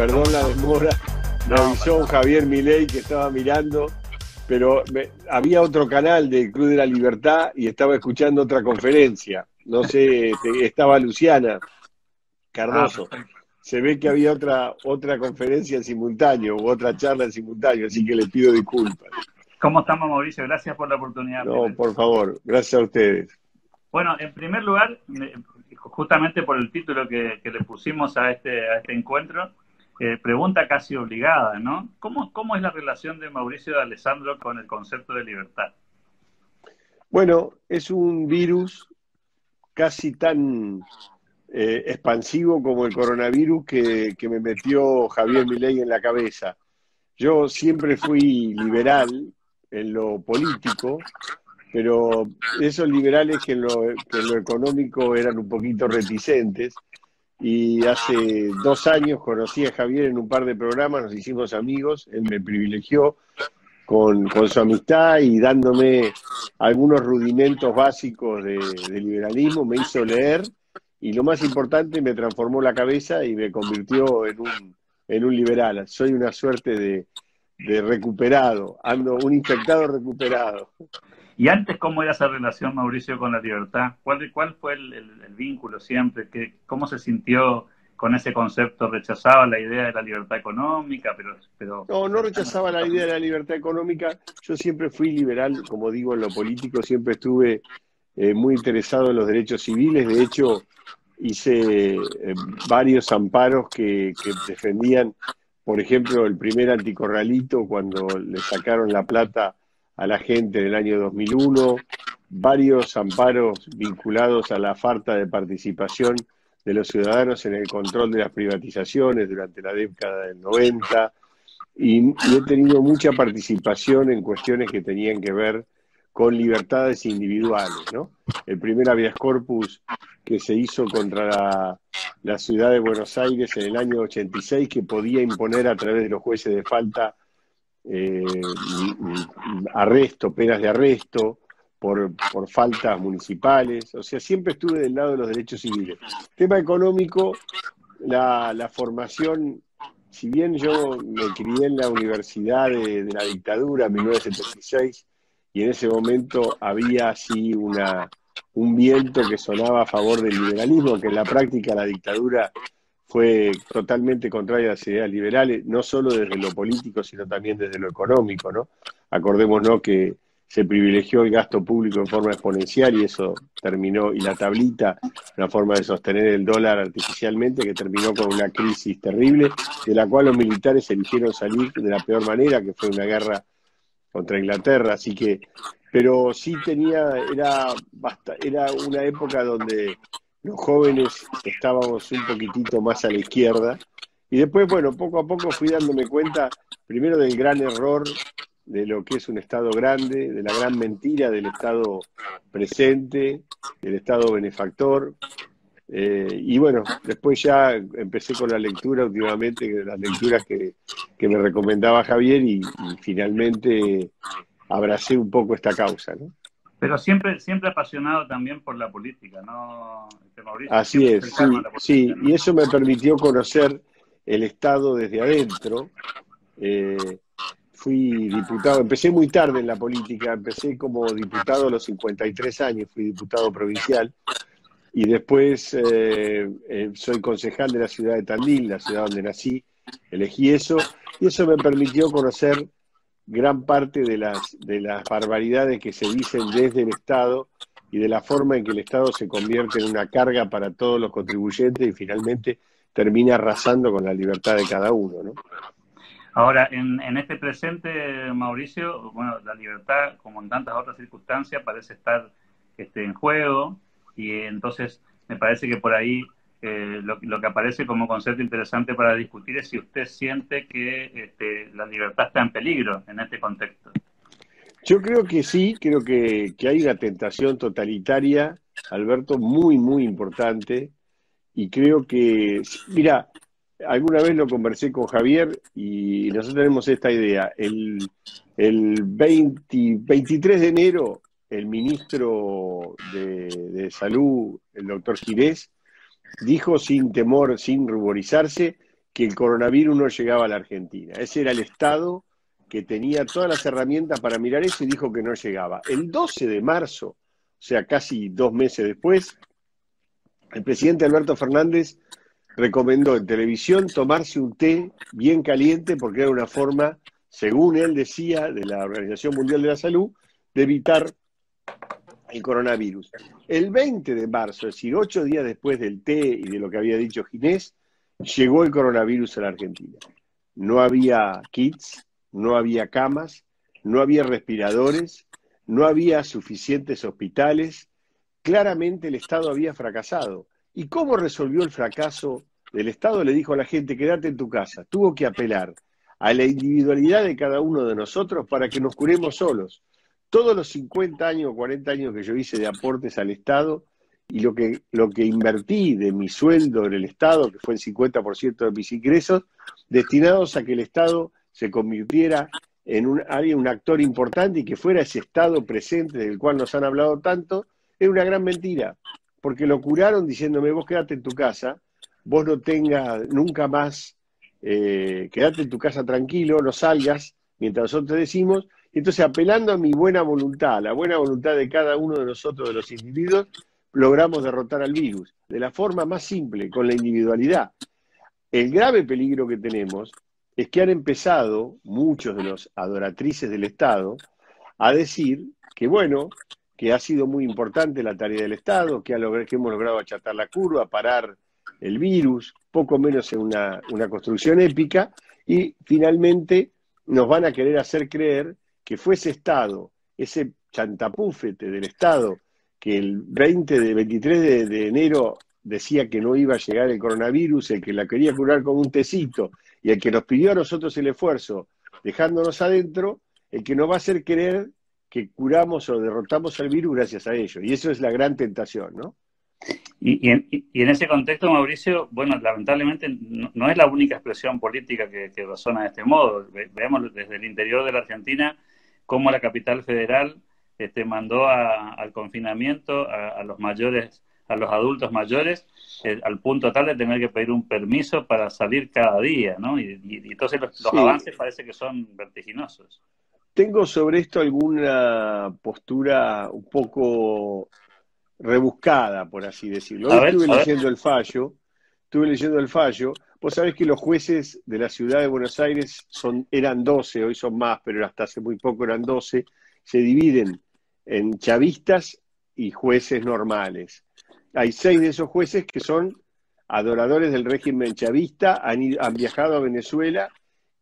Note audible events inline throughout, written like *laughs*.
perdón la demora. Me avisó Javier Milei que estaba mirando, pero había otro canal de Cruz de la Libertad y estaba escuchando otra conferencia. No sé, este, estaba Luciana Cardoso. Ah, Se ve que había otra, otra conferencia en simultáneo u otra charla en simultáneo, así que le pido disculpas. ¿Cómo estamos, Mauricio? Gracias por la oportunidad. No, por favor, gracias a ustedes. Bueno, en primer lugar, justamente por el título que, le pusimos a este, a este encuentro, eh, pregunta casi obligada, ¿no? ¿Cómo, ¿Cómo es la relación de Mauricio de Alessandro con el concepto de libertad? Bueno, es un virus casi tan eh, expansivo como el coronavirus que, que, me metió Javier Milei en la cabeza. Yo siempre fui liberal en lo político, pero esos liberales que en, lo, económico eran un poquito reticentes, y hace dos años conocí a Javier en un par de programas, nos hicimos amigos, él me privilegió con, su amistad y dándome algunos rudimentos básicos de, liberalismo, me hizo leer y lo más importante, me transformó la cabeza y me convirtió en un, liberal. Soy una suerte de, de recuperado, ando un infectado recuperado. ¿Y antes cómo era esa relación, Mauricio, con la libertad? ¿Cuál, cuál fue el, vínculo siempre? ¿Qué, ¿Cómo se sintió con ese concepto? ¿Rechazaba la idea de la libertad económica? Pero, pero... No, no rechazaba la idea de la libertad económica. Yo siempre fui liberal, como digo, en lo político, siempre estuve eh, muy interesado en los derechos civiles. De hecho, hice eh, varios amparos que, que defendían por ejemplo, el primer anticorralito cuando le sacaron la plata a la gente en el año 2001, varios amparos vinculados a la falta de participación de los ciudadanos en el control de las privatizaciones durante la década del 90, y, he tenido mucha participación en cuestiones que tenían que ver con libertades individuales. ¿no? El primer habeas corpus que se hizo contra la, ciudad de Buenos Aires en el año 86, que podía imponer a través de los jueces de falta eh, arresto, penas de arresto por, por faltas municipales. O sea, siempre estuve del lado de los derechos civiles. Tema económico, la, la formación si bien yo me crié en la universidad de, de, la dictadura en 1976 y en ese momento había así una, un viento que sonaba a favor del liberalismo, que en la práctica la dictadura fue totalmente contraria a las ideas liberales, no solo desde lo político, sino también desde lo económico, ¿no? Acordémonos que se privilegió el gasto público en forma exponencial y eso terminó, y la tablita, una forma de sostener el dólar artificialmente, que terminó con una crisis terrible, de la cual los militares eligieron salir de la peor manera, que fue una guerra contra Inglaterra, así que, pero sí tenía, era, era una época donde los jóvenes estábamos un poquitito más a la izquierda, y después, bueno, poco a poco fui dándome cuenta, primero del gran error de lo que es un Estado grande, de la gran mentira del Estado presente, del Estado benefactor, eh, y bueno, después ya empecé con la lectura últimamente, las lecturas que, me recomendaba Javier y, finalmente abracé un poco esta causa. ¿no? Pero siempre, siempre apasionado también por la política, ¿no? Este, Así es, sí, y eso me permitió conocer el Estado desde adentro. Eh, fui diputado, empecé muy tarde en la política, empecé como diputado a los 53 años, fui diputado provincial y después eh, eh, soy concejal de la ciudad de Tandil, la ciudad donde nací, elegí eso, y eso me permitió conocer gran parte de las, de las barbaridades que se dicen desde el Estado y de la forma en que el Estado se convierte en una carga para todos los contribuyentes y finalmente termina arrasando con la libertad de cada uno. ¿no? Ahora, en, en este presente, Mauricio, bueno, la libertad, como en tantas otras circunstancias, parece estar este, en juego y entonces me parece que por ahí eh, lo, que aparece como concepto interesante para discutir es si usted siente que este, la libertad está en peligro en este contexto. Yo creo que sí, creo que, hay una tentación totalitaria, Alberto, muy, muy importante, y creo que, mira, alguna vez lo conversé con Javier y nosotros tenemos esta idea, el, el 23 de enero el ministro de, Salud, el doctor Girés, dijo sin temor, sin ruborizarse, que el coronavirus no llegaba a la Argentina. Ese era el Estado que tenía todas las herramientas para mirar eso y dijo que no llegaba. El 12 de marzo, o sea, casi dos meses después, el presidente Alberto Fernández recomendó en televisión tomarse un té bien caliente porque era una forma, según él decía, de la Organización Mundial de la Salud, de evitar el coronavirus. El 20 de marzo, es decir, ocho días después del té y de lo que había dicho Ginés, llegó el coronavirus a la Argentina. No había kits, no había camas, no había respiradores, no había suficientes hospitales. Claramente el Estado había fracasado. ¿Y cómo resolvió el fracaso del Estado? Le dijo a la gente, quédate en tu casa. Tuvo que apelar a la individualidad de cada uno de nosotros para que nos curemos solos todos los 50 años o 40 años que yo hice de aportes al Estado y lo que, lo que invertí de mi sueldo en el Estado, que fue el 50% de mis ingresos, destinados a que el Estado se convirtiera en un, un actor importante y que fuera ese Estado presente del cual nos han hablado tanto, es una gran mentira, porque lo curaron diciéndome, vos quédate en tu casa, vos no tengas nunca más, eh, quédate en tu casa tranquilo, no salgas, mientras nosotros decimos, entonces, apelando a mi buena voluntad, a la buena voluntad de cada uno de nosotros, de los individuos, logramos derrotar al virus de la forma más simple, con la individualidad. El grave peligro que tenemos es que han empezado muchos de los adoratrices del Estado a decir que, bueno, que ha sido muy importante la tarea del Estado, que, que hemos logrado achatar la curva, parar el virus, poco menos en una construcción épica, y finalmente nos van a querer hacer creer que fue ese Estado, ese chantapúfete del Estado, que el 20 de 23 de, enero decía que no iba a llegar el coronavirus, el que la quería curar con un tecito, y el que nos pidió a nosotros el esfuerzo, dejándonos adentro, el que nos va a hacer creer que curamos o derrotamos al virus gracias a ello. Y eso es la gran tentación, ¿no? Y, en, ese contexto, Mauricio, bueno, lamentablemente no, es la única expresión política que, que razona de este modo. veamos desde el interior de la Argentina cómo la capital federal este, mandó al confinamiento a, los mayores, a los adultos mayores, eh, al punto tal de tener que pedir un permiso para salir cada día, ¿no? Y, entonces los, avances parece que son vertiginosos. Tengo sobre esto alguna postura un poco rebuscada, por así decirlo. Hoy estuve leyendo el fallo, estuve leyendo el fallo, Vos sabés que los jueces de la ciudad de Buenos Aires son, eran 12, hoy son más, pero hasta hace muy poco eran 12, se dividen en chavistas y jueces normales. Hay seis de esos jueces que son adoradores del régimen chavista, han, han viajado a Venezuela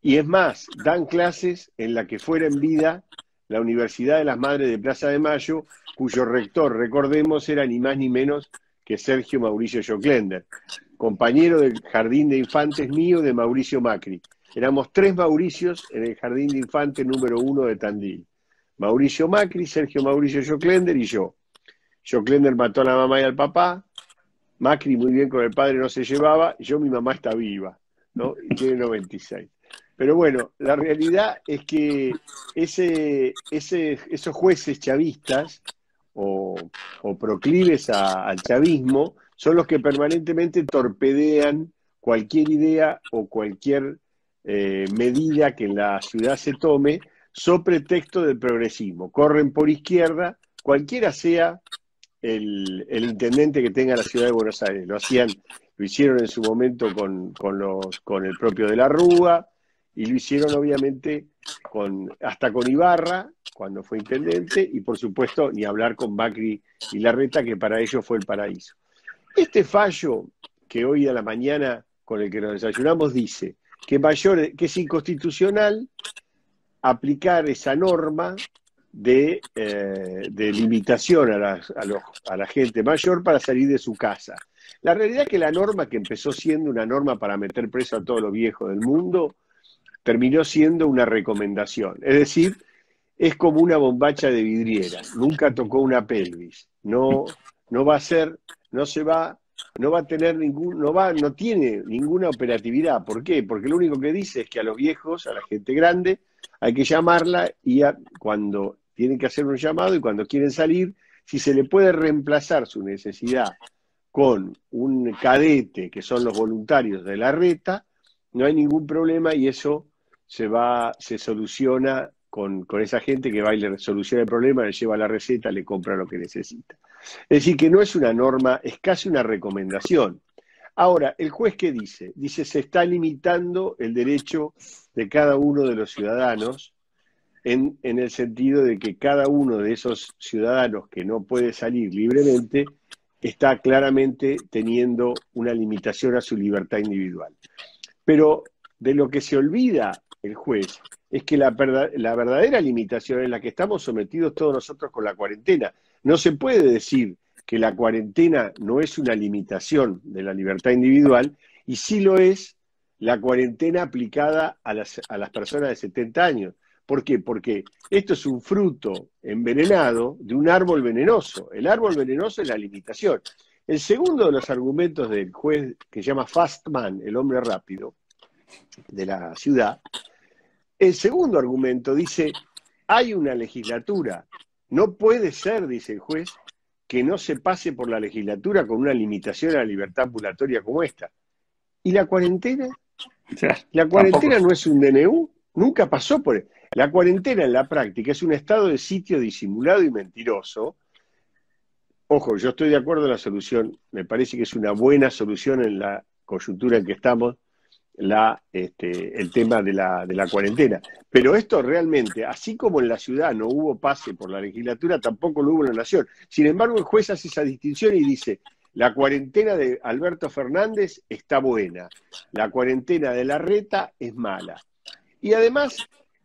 y es más, dan clases en la que fuera en vida la Universidad de las Madres de Plaza de Mayo, cuyo rector, recordemos, era ni más ni menos que Sergio Mauricio Joclender compañero del jardín de infantes mío de Mauricio Macri. Éramos tres Mauricios en el jardín de infantes número uno de Tandil. Mauricio Macri, Sergio Mauricio Joclender y yo. Joclender mató a la mamá y al papá. Macri muy bien con el padre no se llevaba. Yo, mi mamá está viva, ¿no? Y tiene 96. Pero bueno, la realidad es que ese, esos jueces chavistas o, proclives al chavismo son los que permanentemente torpedean cualquier idea o cualquier eh, medida que en la ciudad se tome so pretexto del progresismo. Corren por izquierda, cualquiera sea el, intendente que tenga la ciudad de Buenos Aires. Lo hacían, lo hicieron en su momento con, con el propio de la Rúa, y lo hicieron obviamente con, hasta con Ibarra, cuando fue intendente, y por supuesto ni hablar con Macri y Larreta, que para ellos fue el paraíso. Este fallo que hoy a la mañana con el que nos desayunamos dice que, mayor, que es inconstitucional aplicar esa norma de, eh, limitación a la, a la gente mayor para salir de su casa. La realidad es que la norma que empezó siendo una norma para meter preso a todos los viejos del mundo, terminó siendo una recomendación. Es decir, es como una bombacha de vidriera, nunca tocó una pelvis, no, no va a ser no se va, no va a tener ningún, no va, no tiene ninguna operatividad. ¿Por qué? Porque lo único que dice es que a los viejos, a la gente grande, hay que llamarla y cuando tienen que hacer un llamado y cuando quieren salir, si se le puede reemplazar su necesidad con un cadete, que son los voluntarios de la reta, no hay ningún problema y eso se va, se soluciona con, esa gente que va y le soluciona el problema, le lleva la receta, le compra lo que necesita. Es decir, que no es una norma, es casi una recomendación. Ahora, ¿el juez qué dice? Dice, se está limitando el derecho de cada uno de los ciudadanos en, en, el sentido de que cada uno de esos ciudadanos que no puede salir libremente está claramente teniendo una limitación a su libertad individual. Pero de lo que se olvida el juez es que la, verdadera limitación es la que estamos sometidos todos nosotros con la cuarentena. No se puede decir que la cuarentena no es una limitación de la libertad individual y sí lo es la cuarentena aplicada a las, a las personas de 70 años. ¿Por qué? Porque esto es un fruto envenenado de un árbol venenoso. El árbol venenoso es la limitación. El segundo de los argumentos del juez que se llama Fastman, el hombre rápido de la ciudad, el segundo argumento dice, hay una legislatura. No puede ser, dice el juez, que no se pase por la legislatura con una limitación a la libertad ambulatoria como esta. ¿Y la cuarentena? *laughs* La cuarentena no es un DNU, nunca pasó por... La cuarentena en la práctica es un estado de sitio disimulado y mentiroso. Ojo, yo estoy de acuerdo en la solución, me parece que es una buena solución en la coyuntura en que estamos, este, el tema de la, de la cuarentena. Pero esto realmente, así como en la ciudad no hubo pase por la legislatura, tampoco lo hubo en la nación. Sin embargo, el juez hace esa distinción y dice, la cuarentena de Alberto Fernández está buena, la cuarentena de la reta es mala. Y además,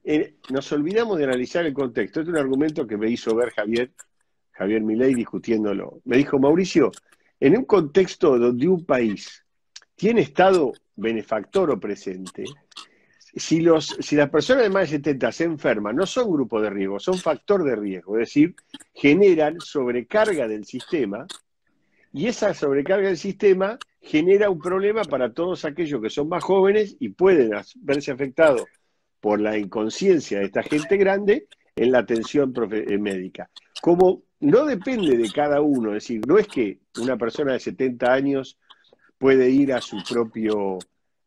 eh, nos olvidamos de analizar el contexto. Este es un argumento que me hizo ver Javier, Javier Milei discutiéndolo. Me dijo, Mauricio, en un contexto donde un país tiene Estado benefactor o presente, si, los, si las personas de más de 70 se enferman, no son grupo de riesgo, son factor de riesgo, es decir, generan sobrecarga del sistema y esa sobrecarga del sistema genera un problema para todos aquellos que son más jóvenes y pueden verse afectados por la inconsciencia de esta gente grande en la atención eh, médica. Como no depende de cada uno, es decir, no es que una persona de 70 años puede ir a su propio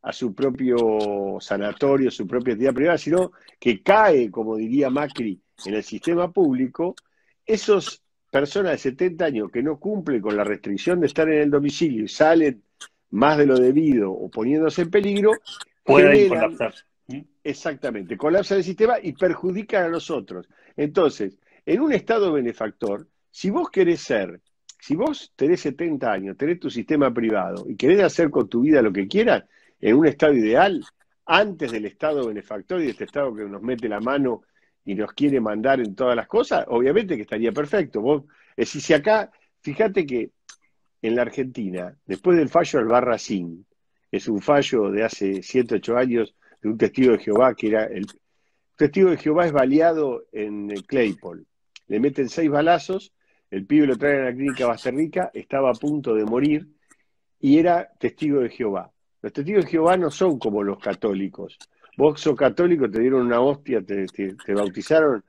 a su propio sanatorio, su propia entidad privada, sino que cae, como diría Macri, en el sistema público, esas personas de 70 años que no cumplen con la restricción de estar en el domicilio y salen más de lo debido o poniéndose en peligro, pueden colapsar. Exactamente, colapsan el sistema y perjudican a los otros. Entonces, en un estado benefactor, si vos querés ser si vos tenés 70 años, tenés tu sistema privado y querés hacer con tu vida lo que quieras, en un estado ideal, antes del estado benefactor y de este estado que nos mete la mano y nos quiere mandar en todas las cosas, obviamente que estaría perfecto. Vos, es decir, si acá, fíjate que en la Argentina, después del fallo del Barracín, es un fallo de hace 7, 8 años de un testigo de Jehová que era el testigo de Jehová es baleado en Claypole. Le meten seis balazos el pibe lo trae a la clínica Basterrica, estaba a punto de morir y era testigo de Jehová. Los testigos de Jehová no son como los católicos. Vos sos católico, te dieron una hostia, te, bautizaron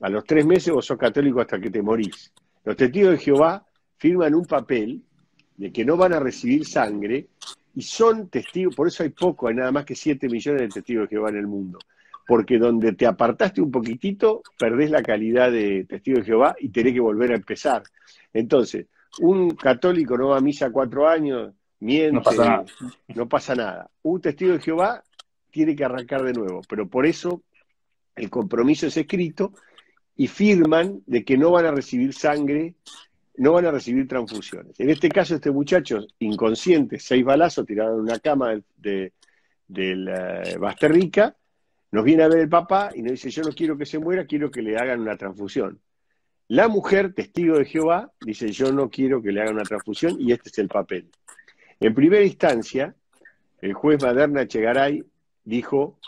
a los tres meses, vos sos católico hasta que te morís. Los testigos de Jehová firman un papel de que no van a recibir sangre y son testigos, por eso hay poco, hay nada más que 7 millones de testigos de Jehová en el mundo porque donde te apartaste un poquitito, perdés la calidad de testigo de Jehová y tenés que volver a empezar. Entonces, un católico no va a misa cuatro años, miente, no pasa nada. No pasa nada. Un testigo de Jehová tiene que arrancar de nuevo, pero por eso el compromiso es escrito y firman de que no van a recibir sangre, no van a recibir transfusiones. En este caso, este muchacho inconsciente, seis balazos tirados en una cama de, la Basterrica, nos viene a ver el papá y nos dice, yo no quiero que se muera, quiero que le hagan una transfusión. La mujer, testigo de Jehová, dice, yo no quiero que le hagan una transfusión y este es el papel. En primera instancia, el juez Maderna Chegaray dijo,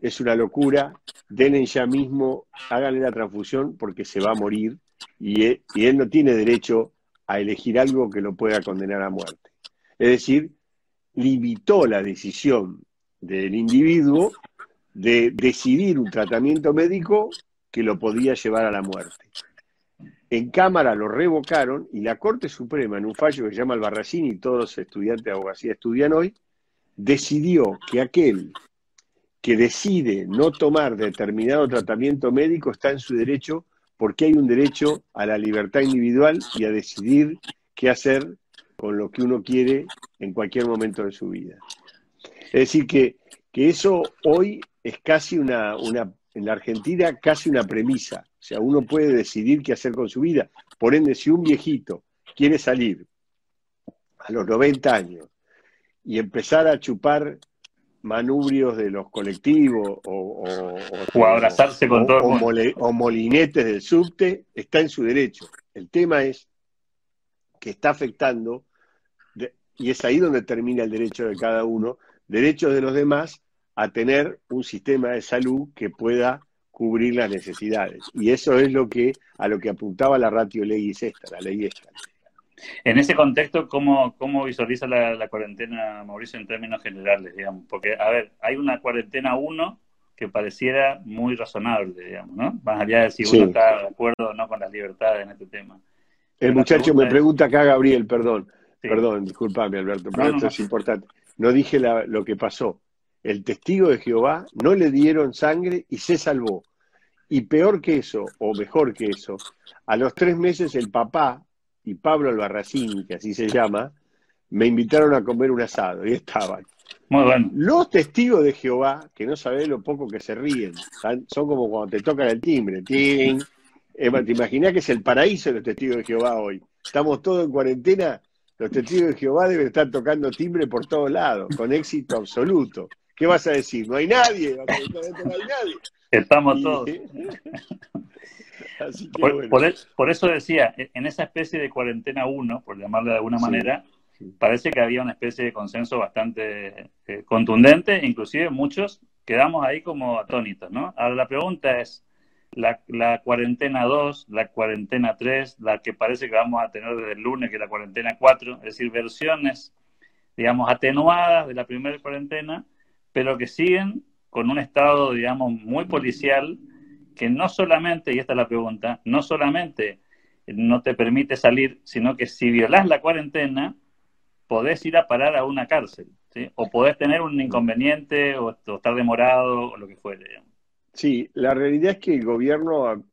es una locura, denle ya mismo, háganle la transfusión porque se va a morir y él, y él no tiene derecho a elegir algo que lo pueda condenar a muerte. Es decir, limitó la decisión del individuo de decidir un tratamiento médico que lo podía llevar a la muerte. En Cámara lo revocaron y la Corte Suprema, en un fallo que se llama el Barracín y todos los estudiantes de abogacía estudian hoy, decidió que aquel que decide no tomar determinado tratamiento médico está en su derecho porque hay un derecho a la libertad individual y a decidir qué hacer con lo que uno quiere en cualquier momento de su vida. Es decir, que, que eso hoy es casi una, una, en la Argentina, casi una premisa. O sea, uno puede decidir qué hacer con su vida. Por ende, si un viejito quiere salir a los 90 años y empezar a chupar manubrios de los colectivos o, o, abrazarse con todo o molinetes del subte, está en su derecho. El tema es que está afectando, y es ahí donde termina el derecho de cada uno, derechos de los demás a tener un sistema de salud que pueda cubrir las necesidades. Y eso es lo que a lo que apuntaba la ratio ley esta, la ley esta. En ese contexto, ¿cómo, cómo visualiza la, cuarentena, Mauricio, en términos generales, digamos? Porque, a ver, hay una cuarentena 1 que pareciera muy razonable, digamos, ¿no? Más allá de si uno está de acuerdo o no con las libertades en este tema. El muchacho me pregunta acá, Gabriel, perdón, perdón, discúlpame, Alberto, pero esto es importante. No dije lo que pasó. El testigo de Jehová no le dieron sangre y se salvó. Y peor que eso, o mejor que eso, a los tres meses el papá y Pablo Albarracín, que así se llama, me invitaron a comer un asado y estaban. Muy bueno. Los testigos de Jehová, que no sabés lo poco que se ríen, son como cuando te tocan el timbre. ¡ting! te imaginás que es el paraíso de los testigos de Jehová hoy. Estamos todos en cuarentena, los testigos de Jehová deben estar tocando timbre por todos lados, con éxito absoluto. ¿Qué vas a decir? No hay nadie, no hay nadie. Estamos todos. *laughs* por, eso decía, e, en esa especie de cuarentena 1, por llamarle de alguna manera, parece que había una especie de consenso bastante eh, contundente, inclusive muchos quedamos ahí como atónitos, ¿no? Ahora la pregunta es, la, cuarentena 2, la cuarentena 3, la que parece que vamos a tener desde el lunes, que es la cuarentena 4, es decir, versiones, digamos, atenuadas de la primera cuarentena, pero que siguen con un estado, digamos, muy policial, que no solamente, y esta es la pregunta, no solamente no te permite salir, sino que si violas la cuarentena, podés ir a parar a una cárcel, ¿sí? o podés tener un inconveniente, o, estar demorado, o lo que fuere. Sí, la realidad es que el gobierno,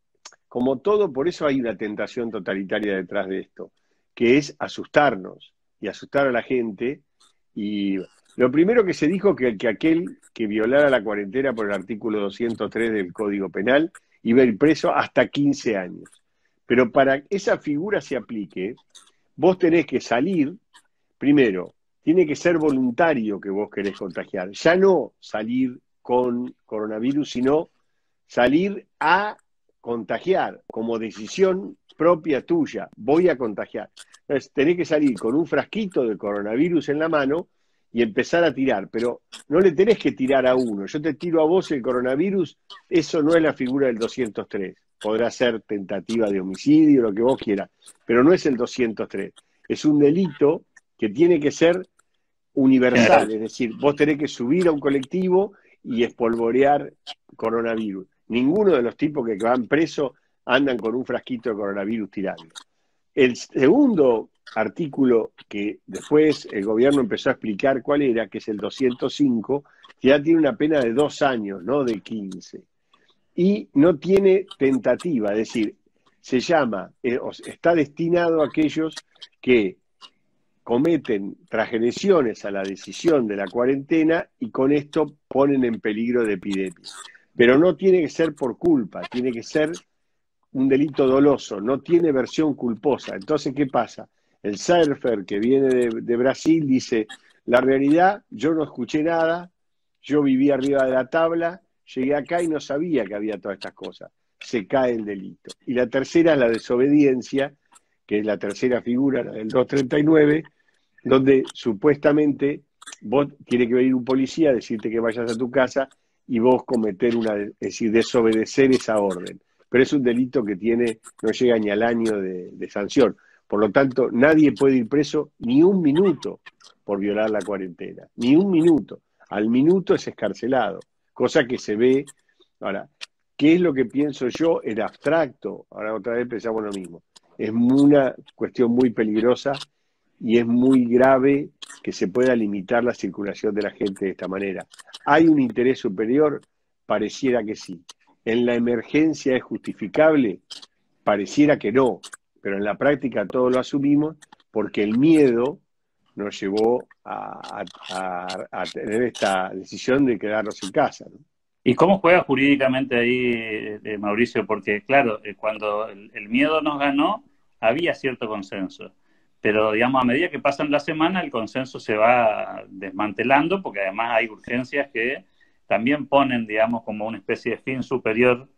como todo, por eso hay una tentación totalitaria detrás de esto, que es asustarnos y asustar a la gente. Y lo primero que se dijo que, que aquel que violara la cuarentena por el artículo 203 del Código Penal iba a ir preso hasta 15 años. Pero para que esa figura se aplique, vos tenés que salir, primero, tiene que ser voluntario que vos querés contagiar, ya no salir con coronavirus, sino salir a contagiar como decisión propia tuya. Voy a contagiar. Entonces, tenés que salir con un frasquito de coronavirus en la mano y empezar a tirar, pero no le tenés que tirar a uno. Yo te tiro a vos el coronavirus, eso no es la figura del 203. Podrá ser tentativa de homicidio, lo que vos quieras, pero no es el 203. Es un delito que tiene que ser universal, es decir, vos tenés que subir a un colectivo y espolvorear coronavirus. Ninguno de los tipos que van presos andan con un frasquito de coronavirus tirando. El segundo artículo que después el gobierno empezó a explicar cuál era, que es el 205, que ya tiene una pena de dos años, no de 15. Y no tiene tentativa, es decir, se llama, eh, está destinado a aquellos que cometen transgresiones a la decisión de la cuarentena y con esto ponen en peligro de epidemia. Pero no tiene que ser por culpa, tiene que ser un delito doloso, no tiene versión culposa. Entonces, ¿qué pasa? El surfer que viene de, Brasil dice, la realidad, yo no escuché nada, yo viví arriba de la tabla, llegué acá y no sabía que había todas estas cosas. Se cae el delito. Y la tercera es la desobediencia, que es la tercera figura, la del 239, donde supuestamente vos tiene que venir un policía a decirte que vayas a tu casa y vos cometer una, es decir, desobedecer esa orden. Pero es un delito que tiene, no llega ni al año de sanción. Por lo tanto, nadie puede ir preso ni un minuto por violar la cuarentena, ni un minuto. Al minuto es escarcelado, cosa que se ve. Ahora, ¿qué es lo que pienso yo en abstracto? Ahora otra vez pensamos lo mismo. Es una cuestión muy peligrosa y es muy grave que se pueda limitar la circulación de la gente de esta manera. ¿Hay un interés superior? Pareciera que sí. ¿En la emergencia es justificable? Pareciera que no, pero en la práctica todos lo asumimos porque el miedo nos llevó a, tener esta decisión de quedarnos en casa. ¿Y cómo juega jurídicamente ahí, eh, Mauricio? Porque, claro, eh, cuando el miedo nos ganó, había cierto consenso pero digamos, a medida que pasan la semana, el consenso se va desmantelando, porque además hay urgencias que también ponen, digamos, como una especie de fin superior,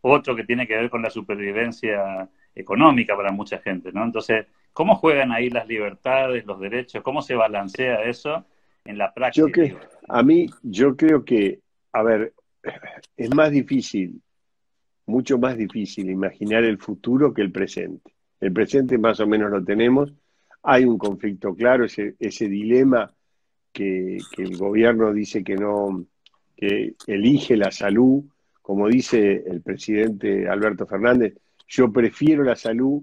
otro que tiene que ver con la supervivencia económica para mucha gente, ¿no? Entonces, ¿cómo juegan ahí las libertades, los derechos? ¿Cómo se balancea eso en la práctica? Yo que, a mí, yo creo que, a ver, es más difícil, mucho más difícil imaginar el futuro que el presente. El presente más o menos lo tenemos, hay un conflicto claro, ese, ese dilema que, el gobierno dice que no, que elige la salud, como dice el presidente Alberto Fernández, yo prefiero la salud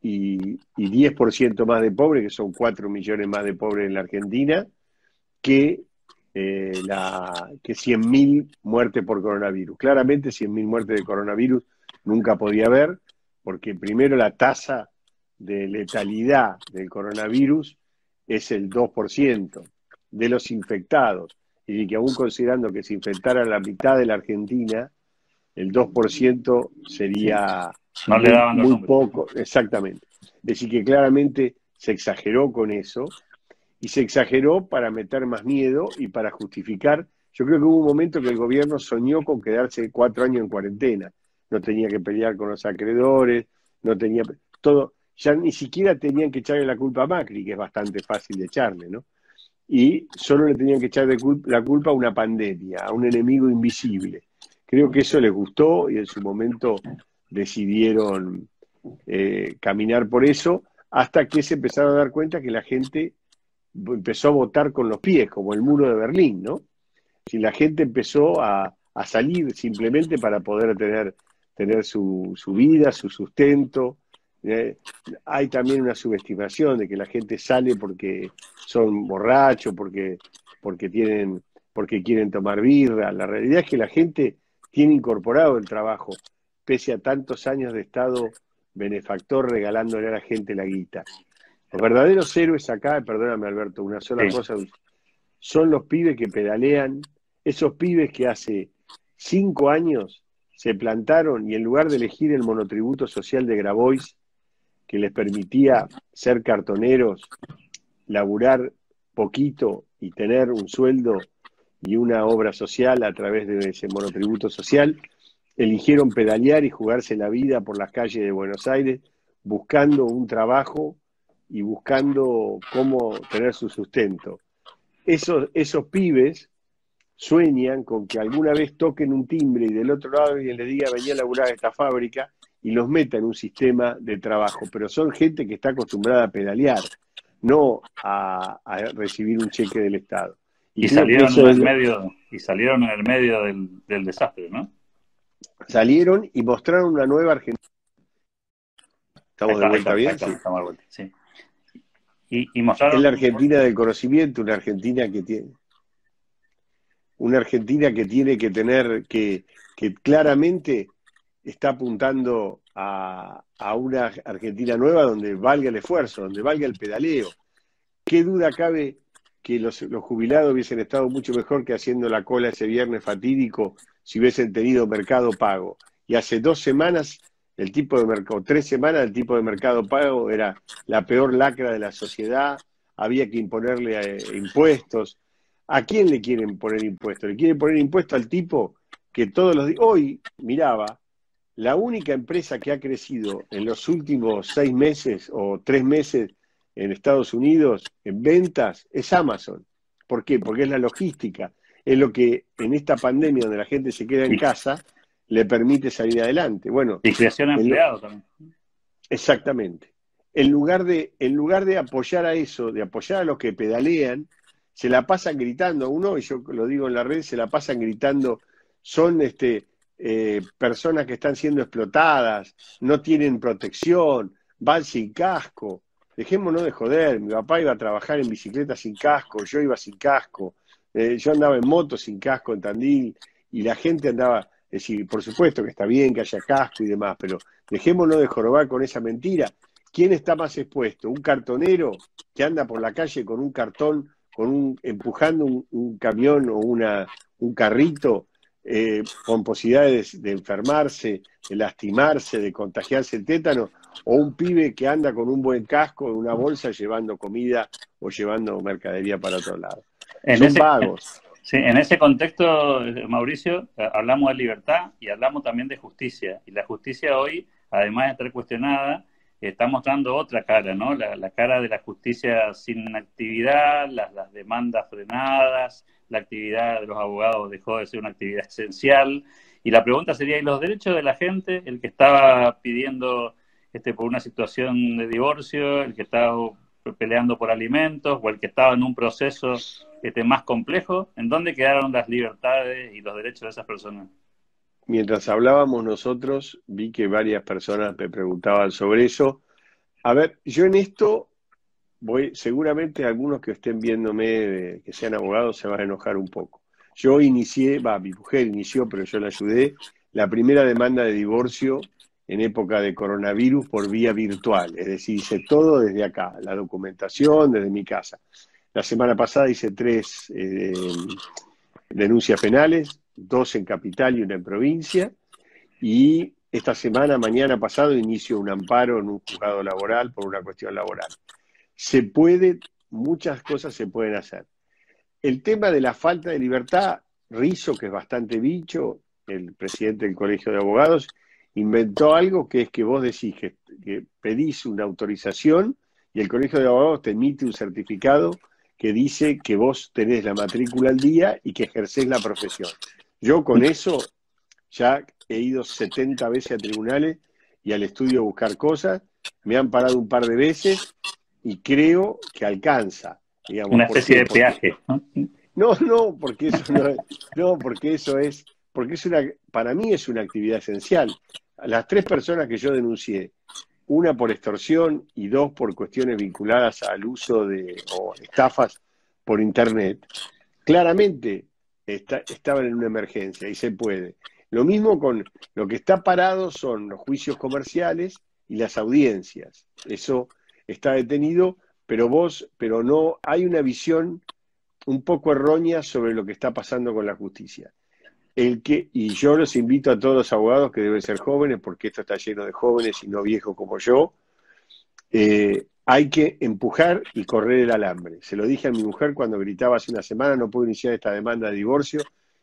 y, y 10% más de pobres, que son 4 millones más de pobres en la Argentina, que, eh, la, que 100.000 muertes por coronavirus. Claramente 100.000 muertes de coronavirus nunca podía haber, porque primero la tasa de letalidad del coronavirus es el 2% de los infectados. Y que aún considerando que se infectara la mitad de la Argentina, el 2% sería muy, poco, exactamente. Es decir, que claramente se exageró con eso y se exageró para meter más miedo y para justificar. Yo creo que hubo un momento que el gobierno soñó con quedarse cuatro años en cuarentena. No tenía que pelear con los acreedores, no tenía todo ya ni siquiera tenían que echarle la culpa a Macri, que es bastante fácil de echarle, ¿no? Y solo le tenían que echar la culpa a una pandemia, a un enemigo invisible. Creo que eso les gustó y en su momento decidieron eh, caminar por eso, hasta que se empezaron a dar cuenta que la gente empezó a votar con los pies, como el muro de Berlín, ¿no? La gente empezó a, salir simplemente para poder tener, tener su, su vida, su sustento, eh, hay también una subestimación de que la gente sale porque son borrachos, porque, porque, tienen, porque quieren tomar birra. La realidad es que la gente tiene incorporado el trabajo, pese a tantos años de Estado benefactor regalándole a la gente la guita. Los verdaderos héroes acá, perdóname Alberto, una sola cosa, son los pibes que pedalean, esos pibes que hace cinco años se plantaron y en lugar de elegir el monotributo social de Grabois, que les permitía ser cartoneros, laburar poquito y tener un sueldo y una obra social a través de ese monotributo social, eligieron pedalear y jugarse la vida por las calles de Buenos Aires buscando un trabajo y buscando cómo tener su sustento. Esos, esos pibes sueñan con que alguna vez toquen un timbre y del otro lado alguien les diga venía a laburar a esta fábrica y los meta en un sistema de trabajo, pero son gente que está acostumbrada a pedalear, no a, recibir un cheque del Estado. Y, salieron en el medio, y salieron en el medio del, desastre, ¿no? Salieron y mostraron una nueva Argentina. ¿Estamos de vuelta bien? Estamos de vuelta, sí. Y, mostraron... Es la Argentina del conocimiento, una Argentina que tiene una Argentina que tiene que tener, que, que claramente está apuntando a, una Argentina nueva donde valga el esfuerzo, donde valga el pedaleo. ¿Qué duda cabe que los, jubilados hubiesen estado mucho mejor que haciendo la cola ese viernes fatídico si hubiesen tenido mercado pago? Y hace dos semanas el tipo de mercado, tres semanas el tipo de mercado pago era la peor lacra de la sociedad, había que imponerle eh, impuestos. ¿A quién le quieren poner impuestos? Le quieren poner impuestos al tipo que todos los días, hoy miraba, la única empresa que ha crecido en los últimos seis meses o tres meses en Estados Unidos en ventas es Amazon. ¿Por qué? Porque es la logística. Es lo que en esta pandemia donde la gente se queda en casa le permite salir adelante. Bueno, y creación de empleados también. Exactamente. En lugar, de, en lugar de apoyar a eso, de apoyar a los que pedalean, se la pasan gritando, uno, y yo lo digo en la red, se la pasan gritando, son este, eh, personas que están siendo explotadas, no tienen protección, van sin casco. Dejémonos de joder, mi papá iba a trabajar en bicicleta sin casco, yo iba sin casco, eh, yo andaba en moto sin casco en Tandil y la gente andaba, decir, por supuesto que está bien que haya casco y demás, pero dejémonos de jorobar con esa mentira. ¿Quién está más expuesto? ¿Un cartonero que anda por la calle con un cartón, con un, empujando un, camión o una, un carrito eh, con posibilidades de enfermarse, de lastimarse, de contagiarse el tétano, o un pibe que anda con un buen casco, en una bolsa, llevando comida o llevando mercadería para otro lado. En Son ese, vagos. Sí, en ese contexto, Mauricio, eh, hablamos de libertad y hablamos también de justicia. Y la justicia hoy, además de estar cuestionada, está mostrando otra cara, ¿no? La, cara de la justicia sin actividad, las, las, demandas frenadas, la actividad de los abogados dejó de ser una actividad esencial. Y la pregunta sería, ¿y los derechos de la gente? El que estaba pidiendo este, por una situación de divorcio, el que estaba peleando por alimentos o el que estaba en un proceso este, más complejo, ¿en dónde quedaron las libertades y los derechos de esas personas? Mientras hablábamos nosotros, vi que varias personas me preguntaban sobre eso. A ver, yo en esto voy, seguramente algunos que estén viéndome, que sean abogados, se van a enojar un poco. Yo inicié, va, mi mujer inició, pero yo la ayudé, la primera demanda de divorcio en época de coronavirus por vía virtual, es decir, hice todo desde acá, la documentación desde mi casa. La semana pasada hice tres eh, denuncias penales, dos en capital y una en provincia, y esta semana, mañana pasado, inicio un amparo en un juzgado laboral por una cuestión laboral. Se puede, muchas cosas se pueden hacer. El tema de la falta de libertad, Rizo, que es bastante bicho, el presidente del Colegio de Abogados, inventó algo que es que vos decís que, pedís una autorización y el Colegio de Abogados te emite un certificado que dice que vos tenés la matrícula al día y que ejercés la profesión. Yo con eso ya he ido 70 veces a tribunales y al estudio a buscar cosas, me han parado un par de veces y creo que alcanza. Una especie de peaje. ¿no? no, porque eso no, no, porque eso es porque es una, para mí es una actividad esencial. Las tres personas que yo denuncié, una por extorsión y dos por cuestiones vinculadas al uso de o estafas por Internet, claramente estaban en una emergencia y se puede. Lo mismo con lo que está parado son los juicios comerciales y las audiencias. Eso está detenido, pero vos, pero no, hay una visión un poco errónea sobre lo que está pasando con la justicia el que, y yo los invito a todos los abogados que deben ser jóvenes, porque esto está lleno de jóvenes y no viejos como yo, eh, hay que empujar y correr el alambre. Se lo dije a mi mujer cuando gritaba hace una semana, no puedo iniciar esta demanda de divorcio.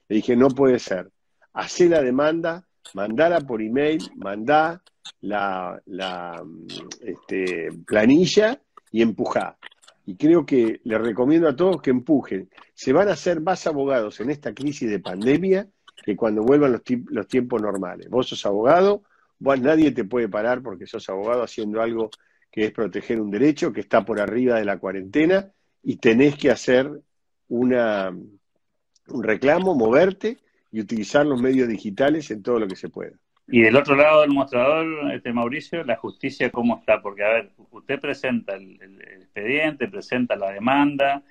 Le dije, no puede ser. Hacé la demanda, mandala por email, mandá la, la este, planilla y empujá. Y creo que le recomiendo a todos que empujen. Se van a hacer más abogados en esta crisis de pandemia que cuando vuelvan los, los tiempos normales. Vos sos abogado, vos nadie te puede parar porque sos abogado haciendo algo que es proteger un derecho que está por arriba de la cuarentena y tenés que hacer una, un reclamo, moverte y utilizar los medios digitales en todo lo que se pueda. Y del otro lado del mostrador, este Mauricio, la justicia cómo está, porque a ver, usted presenta el expediente, presenta la demanda,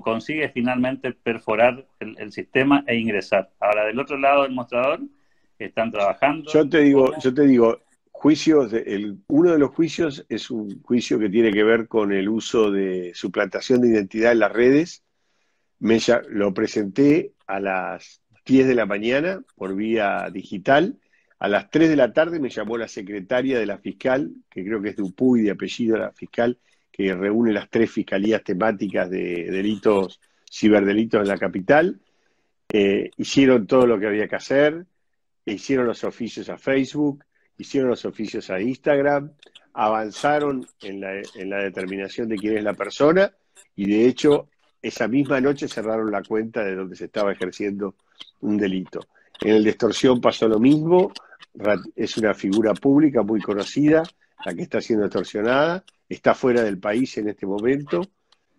consigue finalmente perforar el, sistema e ingresar. Ahora, del otro lado del mostrador, están trabajando. Yo te digo, yo te digo, juicios, el, uno de los juicios es un juicio que tiene que ver con el uso de suplantación de identidad en las redes. Me, lo presenté a las 10 de la mañana por vía digital. A las 3 de la tarde me llamó la secretaria de la fiscal, que creo que es de Upuy, de apellido la fiscal, que reúne las tres fiscalías temáticas de delitos, ciberdelitos en la capital. Eh, hicieron todo lo que había que hacer, hicieron los oficios a Facebook, hicieron los oficios a Instagram, avanzaron en la, en la determinación de quién es la persona y de hecho esa misma noche cerraron la cuenta de donde se estaba ejerciendo un delito. En el de extorsión pasó lo mismo, es una figura pública muy conocida, la que está siendo extorsionada, está fuera del país en este momento.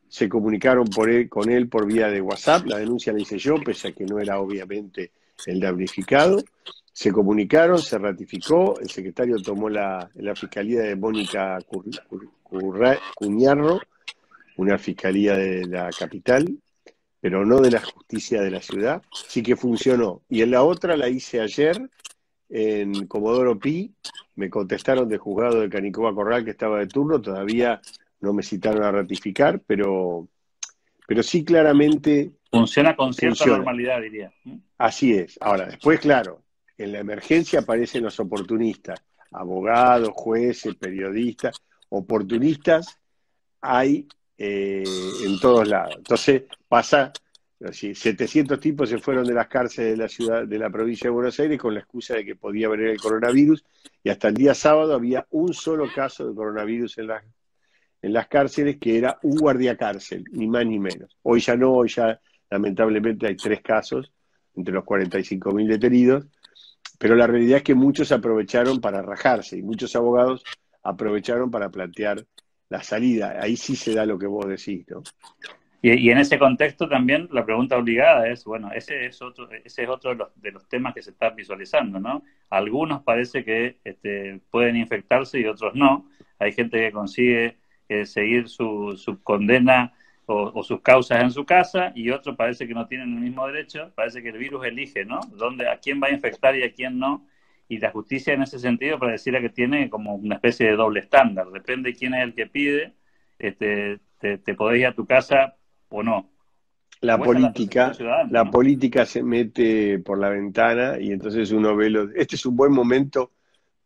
Se comunicaron por con él por vía de WhatsApp, la denuncia la hice yo, pese a que no era obviamente el damnificado. Se comunicaron, se ratificó, el secretario tomó la, la fiscalía de Mónica Cuñarro, una fiscalía de la capital, pero no de la justicia de la ciudad. Sí que funcionó. Y en la otra la hice ayer en Comodoro Pi, me contestaron de juzgado de Canicoba Corral que estaba de turno, todavía no me citaron a ratificar, pero, pero sí claramente... Funciona con cierta normalidad, diría. Así es. Ahora, después, claro, en la emergencia aparecen los oportunistas, abogados, jueces, periodistas, oportunistas hay eh, en todos lados. Entonces pasa, 700 tipos se fueron de las cárceles de la ciudad, de la provincia de Buenos Aires con la excusa de que podía venir el coronavirus y hasta el día sábado había un solo caso de coronavirus en las, en las cárceles que era un guardiacárcel, ni más ni menos. Hoy ya no, hoy ya lamentablemente hay tres casos entre los 45.000 detenidos pero la realidad es que muchos aprovecharon para rajarse y muchos abogados aprovecharon para plantear la salida. Ahí sí se da lo que vos decís, ¿no? Y, en ese contexto también la pregunta obligada es, bueno, ese es otro, ese es otro de los, de los temas que se está visualizando, ¿no? Algunos parece que este, pueden infectarse y otros no. Hay gente que consigue eh, seguir su, su condena o, sus causas en su casa y otro parece que no tienen el mismo derecho, parece que el virus elige, ¿no? Dónde, a quién va a infectar y a quién no. Y la justicia en ese sentido pareciera que tiene como una especie de doble estándar. Depende de quién es el que pide, este, te, te podés ir a tu casa o no. La política, la, política se mete por la ventana y entonces uno ve lo, este es un buen momento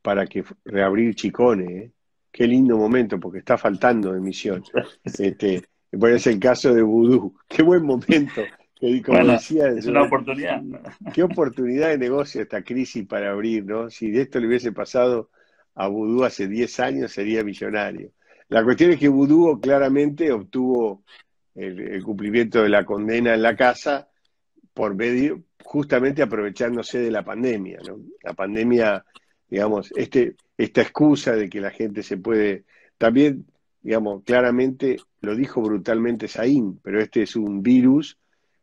para que reabrir Chicone, ¿eh? qué lindo momento porque está faltando emisión. *laughs* Este, bueno, es el caso de Vudú. Qué buen momento. es una oportunidad. *laughs* Qué oportunidad de negocio esta crisis para abrir, ¿no? Si de esto le hubiese pasado a Vudú hace 10 años, sería millonario. La cuestión es que Vudú claramente obtuvo el, cumplimiento de la condena en la casa por medio, justamente aprovechándose de la pandemia. La pandemia, digamos, este, esta excusa de que la gente se puede. También digamos, claramente lo dijo brutalmente Saín, pero este es un virus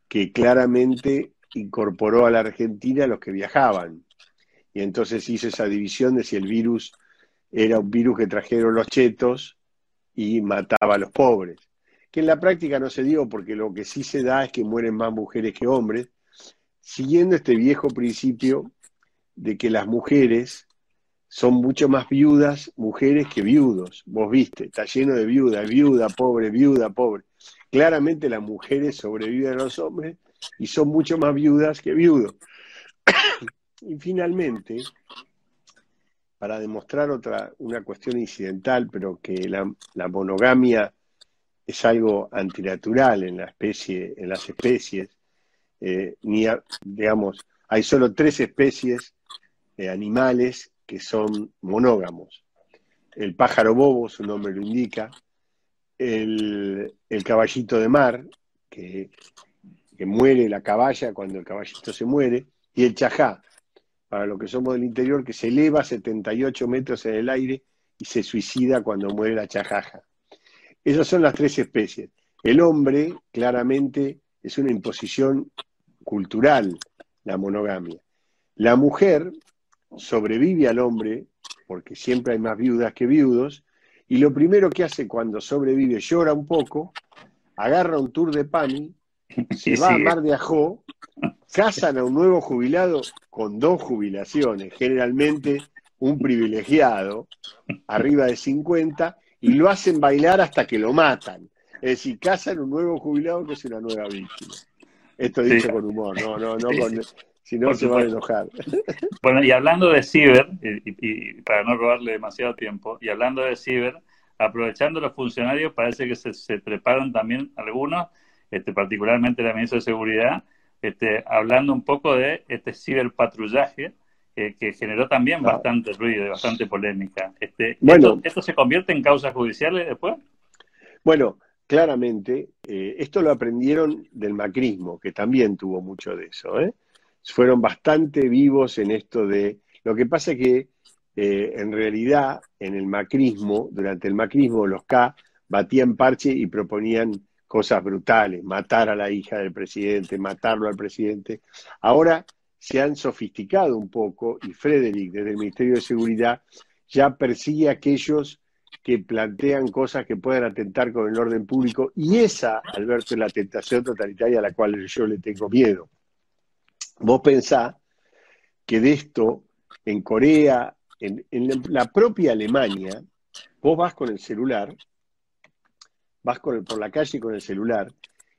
que claramente incorporó a la Argentina a los que viajaban. Y entonces hizo esa división de si el virus era un virus que trajeron los chetos y mataba a los pobres. Que en la práctica no se dio porque lo que sí se da es que mueren más mujeres que hombres, siguiendo este viejo principio de que las mujeres son mucho más viudas mujeres que viudos. Vos viste, está lleno de viudas, viuda, pobre, viuda, pobre. Claramente las mujeres sobreviven a los hombres y son mucho más viudas que viudos. *coughs* y finalmente, para demostrar otra, una cuestión incidental, pero que la, monogamia es algo antinatural en la especie, en las especies, eh, ni digamos, hay solo tres especies de animales que son monógamos. El pájaro bobo, su nombre lo indica, el, caballito de mar, que, muere la caballa cuando el caballito se muere, y el chajá, para los que somos del interior, que se eleva 78 metros en el aire y se suicida cuando muere la chajaja. Esas son las tres especies. El hombre, claramente, es una imposición cultural, la monogamia. La mujer sobrevive al hombre, porque siempre hay más viudas que viudos, y lo primero que hace cuando sobrevive llora un poco, agarra un tour de pani, *laughs* se va a Mar de Ajó, casan a un nuevo jubilado con dos jubilaciones, generalmente un privilegiado, arriba de 50, y lo hacen bailar hasta que lo matan. Es decir, casan un nuevo jubilado que es una nueva víctima. Esto dicho con humor, no, no, no con, si no, se va a enojar. Bueno, y hablando de ciber, y, para no robarle demasiado tiempo, y hablando de ciber, aprovechando los funcionarios, parece que se, preparan también algunos, este, particularmente la ministra de Seguridad, este, hablando un poco de este ciberpatrullaje, que generó también bastante ruido y bastante polémica. Este, bueno, ¿esto, se convierte en causas judiciales después? Bueno, claramente, eh, esto lo aprendieron del macrismo, que también tuvo mucho de eso. ¿eh? fueron bastante vivos en esto de... Lo que pasa es que eh, en realidad en el macrismo, durante el macrismo, los K batían parche y proponían cosas brutales, matar a la hija del presidente, matarlo al presidente. Ahora se han sofisticado un poco y Frederick desde el Ministerio de Seguridad ya persigue a aquellos que plantean cosas que puedan atentar con el orden público y esa, Alberto, es la tentación totalitaria a la cual yo le tengo miedo. Vos pensás que de esto, en Corea, en, la propia Alemania, vos vas con el celular, vas por la calle con el celular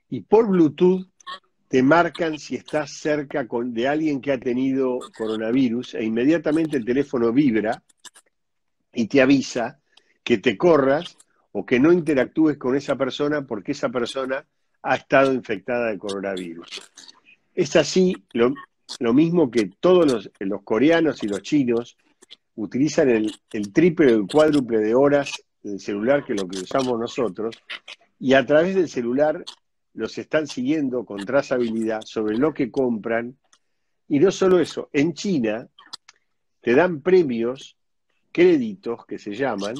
y por Bluetooth te marcan si estás cerca de alguien que ha tenido coronavirus e inmediatamente el teléfono vibra y te avisa que te corras o que no interactúes con esa persona porque esa persona ha estado infectada de coronavirus. Es así lo, mismo que todos los, coreanos y los chinos utilizan el, el triple o el cuádruple de horas del celular que lo que usamos nosotros y a través del celular los están siguiendo con trazabilidad sobre lo que compran. Y no solo eso, en China te dan premios, créditos que se llaman.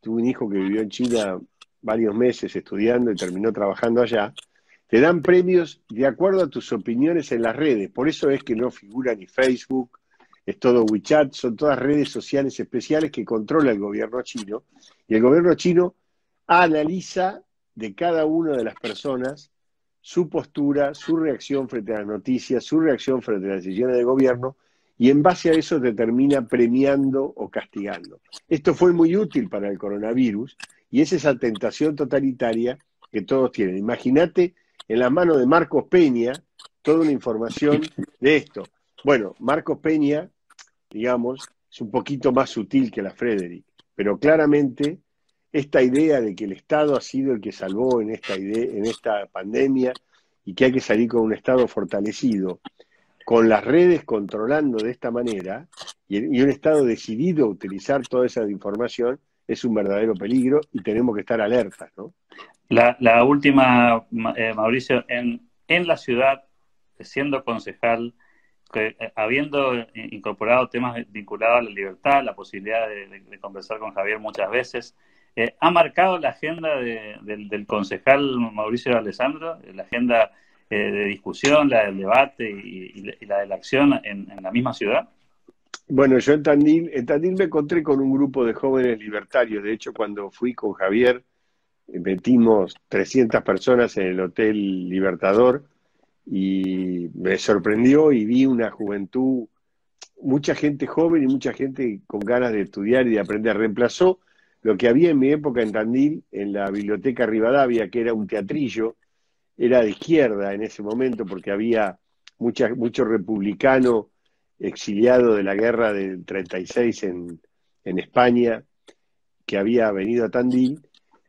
Tuve un hijo que vivió en China varios meses estudiando y terminó trabajando allá. Te dan premios de acuerdo a tus opiniones en las redes. Por eso es que no figura ni Facebook, es todo WeChat, son todas redes sociales especiales que controla el gobierno chino. Y el gobierno chino analiza de cada una de las personas su postura, su reacción frente a las noticias, su reacción frente a las decisiones de gobierno, y en base a eso determina premiando o castigando. Esto fue muy útil para el coronavirus y es esa tentación totalitaria que todos tienen. Imagínate en la mano de Marcos Peña toda una información de esto. Bueno, Marcos Peña, digamos, es un poquito más sutil que la Frederick, pero claramente esta idea de que el Estado ha sido el que salvó en esta, idea, en esta pandemia y que hay que salir con un Estado fortalecido, con las redes controlando de esta manera y, un Estado decidido a utilizar toda esa información, es un verdadero peligro y tenemos que estar alertas. ¿no? La, última, eh, Mauricio, en, en la ciudad, siendo concejal, eh, habiendo incorporado temas vinculados a la libertad, la posibilidad de conversar con Javier muchas veces, eh, ha marcado la agenda del, concejal Mauricio Alessandro, la agenda eh, de discusión, la del debate y, la de la acción en, la misma ciudad? Bueno, yo en Tandil, en Tandil me encontré con un grupo de jóvenes libertarios. De hecho, cuando fui con Javier, metimos 300 personas en el Hotel Libertador y me sorprendió y vi una juventud, mucha gente joven y mucha gente con ganas de estudiar y de aprender. Reemplazó lo que había en mi época en Tandil, en la biblioteca Rivadavia, que era un teatrillo, era de izquierda en ese momento porque había mucha, mucho republicano exiliado de la guerra del 36 en, en España, que había venido a Tandil,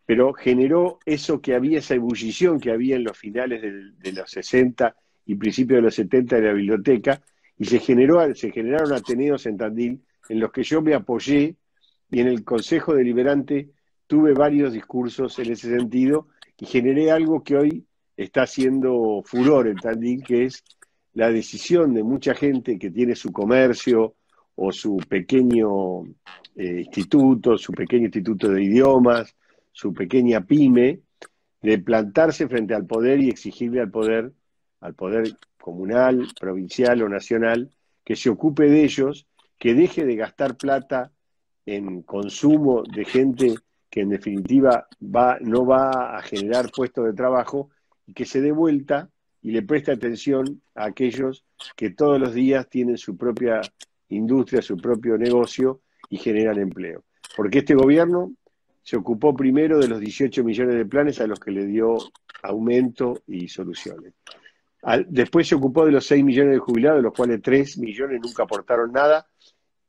pero generó eso que había, esa ebullición que había en los finales de, los 60 y principios de los 70 de la biblioteca, y se, generó, se generaron ateneos en Tandil en los que yo me apoyé y en el Consejo Deliberante tuve varios discursos en ese sentido y generé algo que hoy está haciendo furor en Tandil, que es la decisión de mucha gente que tiene su comercio o su pequeño eh, instituto, su pequeño instituto de idiomas, su pequeña pyme, de plantarse frente al poder y exigirle al poder, al poder comunal, provincial o nacional, que se ocupe de ellos, que deje de gastar plata en consumo de gente que en definitiva va, no va a generar puestos de trabajo y que se dé vuelta y le preste atención a aquellos que todos los días tienen su propia industria, su propio negocio y generan empleo. Porque este gobierno se ocupó primero de los 18 millones de planes a los que le dio aumento y soluciones. después se ocupó de los 6 millones de jubilados, de los cuales 3 millones nunca aportaron nada,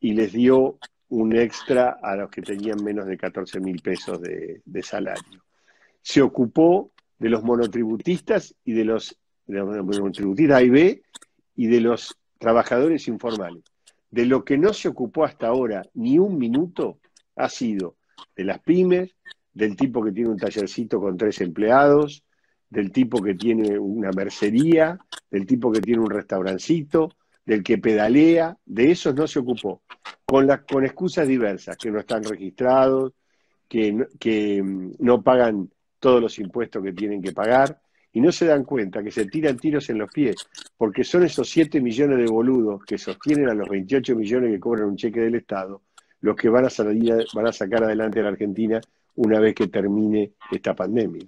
y les dio un extra a los que tenían menos de 14 mil pesos de, salario. Se ocupó de los monotributistas y de los, de monotributistas y y de los trabajadores informales. De lo que no se ocupó hasta ahora ni un minuto ha sido de las pymes, del tipo que tiene un tallercito con tres empleados, del tipo que tiene una mercería, del tipo que tiene un restaurancito, del que pedalea, de esos no se ocupó con, con excusas diversas, que no están registrados, que, que mm, no pagan todos los impuestos que tienen que pagar, y no se dan cuenta que se tiran tiros en los pies, porque son esos 7 millones de boludos que sostienen a los 28 millones que cobran un cheque del Estado, los que van a, salir, van a sacar adelante a la Argentina una vez que termine esta pandemia.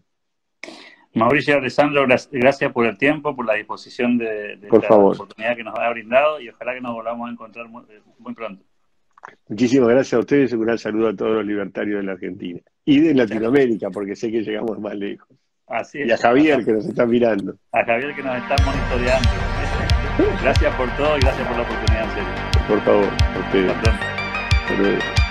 Mauricio Alessandro, gracias por el tiempo, por la disposición de, de la oportunidad que nos ha brindado y ojalá que nos volvamos a encontrar muy, pronto. Muchísimas gracias a ustedes y un gran saludo a todos los libertarios de la Argentina y de Latinoamérica, porque sé que llegamos más lejos. Así es. Y a Javier que nos está mirando. A Javier que nos está monitoreando. gracias por todo y gracias por la oportunidad, en serio. Por favor, a ustedes. Hasta luego.